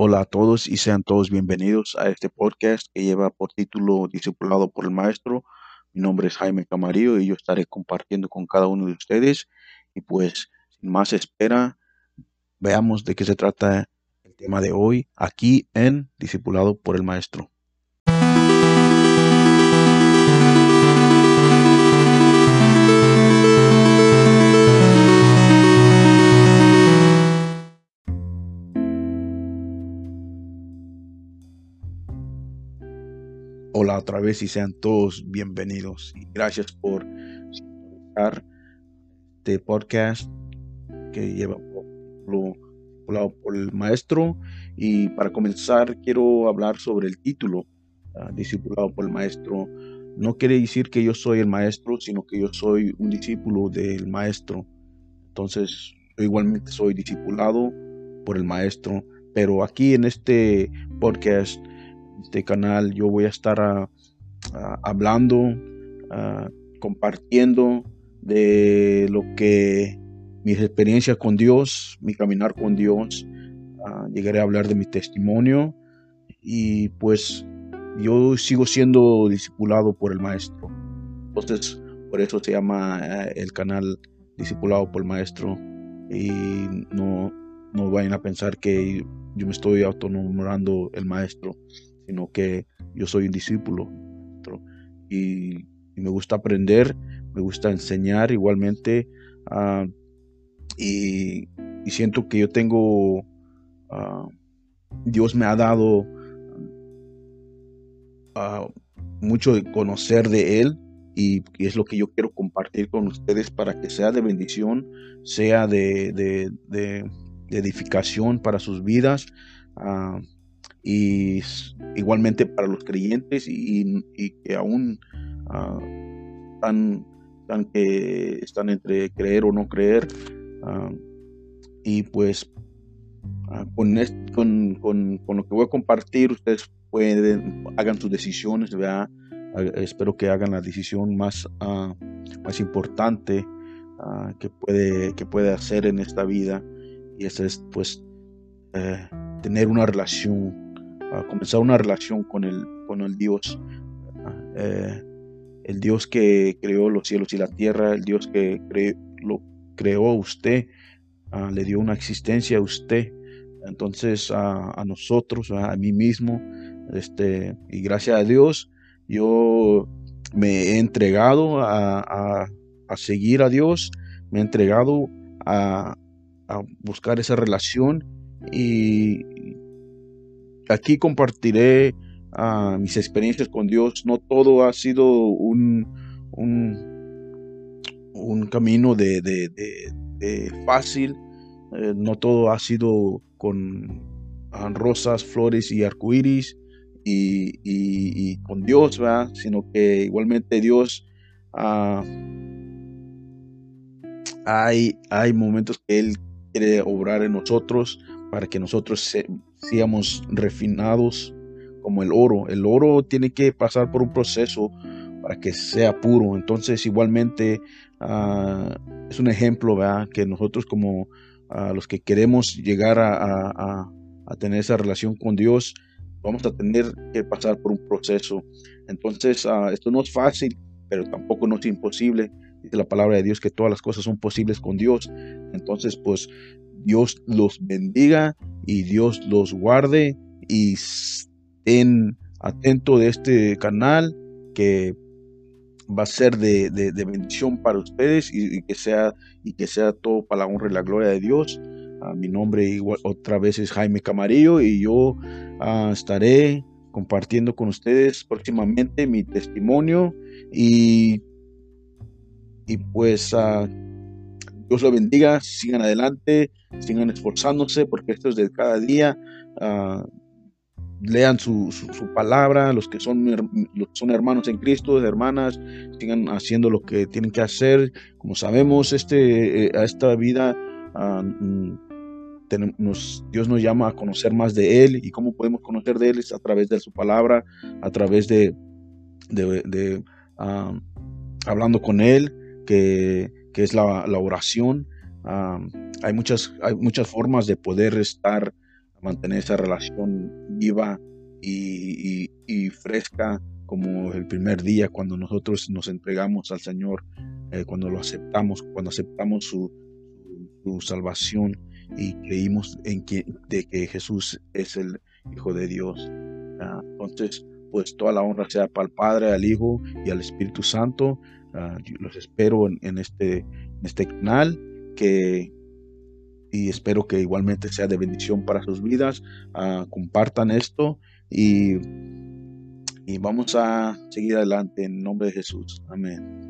Hola a todos y sean todos bienvenidos a este podcast que lleva por título Discipulado por el Maestro. Mi nombre es Jaime Camarillo y yo estaré compartiendo con cada uno de ustedes. Y pues, sin más espera, veamos de qué se trata el tema de hoy aquí en Discipulado por el Maestro. Hola otra vez y sean todos bienvenidos. Y gracias por estar este podcast que lleva por, por el maestro. Y para comenzar, quiero hablar sobre el título, uh, discipulado por el maestro. No quiere decir que yo soy el maestro, sino que yo soy un discípulo del maestro. Entonces, igualmente soy discipulado por el maestro. Pero aquí en este podcast este canal yo voy a estar ah, ah, hablando, ah, compartiendo de lo que mis experiencias con Dios, mi caminar con Dios. llegaré a hablar de mi testimonio y pues yo sigo siendo discipulado por el maestro. Entonces, por eso se llama el canal Discipulado por el Maestro. Y no, no vayan a pensar que yo me estoy autonombrando el maestro sino que yo soy un discípulo y, me gusta aprender, me gusta enseñar igualmente ah, y, siento que yo tengo, ah, Dios me ha dado ah, mucho de conocer de Él y, es lo que yo quiero compartir con ustedes para que sea de bendición, sea de, edificación para sus vidas y igualmente para los creyentes y, que aún uh, están, que están entre creer o no creer ah, y pues ah, con, con, con, lo que voy a compartir ustedes pueden hagan sus decisiones ¿verdad? espero que hagan la decisión más, más importante que, puede, que puede hacer en esta vida y esa es pues eh, tener una relación a comenzar una relación con el, con el Dios, eh, el Dios que creó los cielos y la tierra, el Dios que lo creó usted, ah, le dio una existencia a usted, entonces a, nosotros, a, mí mismo, este, y gracias a Dios, yo me he entregado a, a seguir a Dios, me he entregado a, buscar esa relación y, aquí compartiré ah, mis experiencias con Dios. No todo ha sido un, un, camino de, fácil, eh, no todo ha sido con ah, rosas, flores y arcoíris y, y, con Dios, sino que igualmente Dios ah, hay, hay momentos que Él quiere obrar en nosotros para que nosotros seamos refinados como el oro. El oro tiene que pasar por un proceso para que sea puro. Entonces, igualmente, ah, es un ejemplo, ¿verdad? Que nosotros como ah, los que queremos llegar a, tener esa relación con Dios, vamos a tener que pasar por un proceso. Entonces, ah, esto no es fácil, pero tampoco no es imposible. Dice la palabra de Dios que todas las cosas son posibles con Dios. Entonces, pues Dios los bendiga y Dios los guarde y estén atentos de este canal que va a ser de, bendición para ustedes y, que sea y que sea todo para la honra y la gloria de Dios. Ah, mi nombre igual, otra vez es Jaime Camarillo y yo ah, estaré compartiendo con ustedes próximamente mi testimonio y, y pues uh, Dios lo bendiga, sigan adelante, sigan esforzándose, porque esto es de cada día. Ah, lean su, palabra, los que son, son hermanos en Cristo, hermanas, sigan haciendo lo que tienen que hacer. Como sabemos, este, eh, a esta vida ah, mm, Dios nos llama a conocer más de Él y cómo podemos conocer de Él es a través de su palabra, a través de, de, hablando con Él, que es la, oración. hay, muchas, hay muchas formas de poder estar mantener esa relación viva y, fresca como el primer día cuando nosotros nos entregamos al Señor, eh, cuando lo aceptamos, cuando aceptamos su, salvación y creímos en que, de que Jesús es el Hijo de Dios. Ah, entonces, pues toda la honra sea para el Padre, al Hijo y al Espíritu Santo. Los espero en, este, este canal que y espero que igualmente sea de bendición para sus vidas. Ah, compartan esto y, y vamos a seguir adelante en nombre de Jesús. Amén.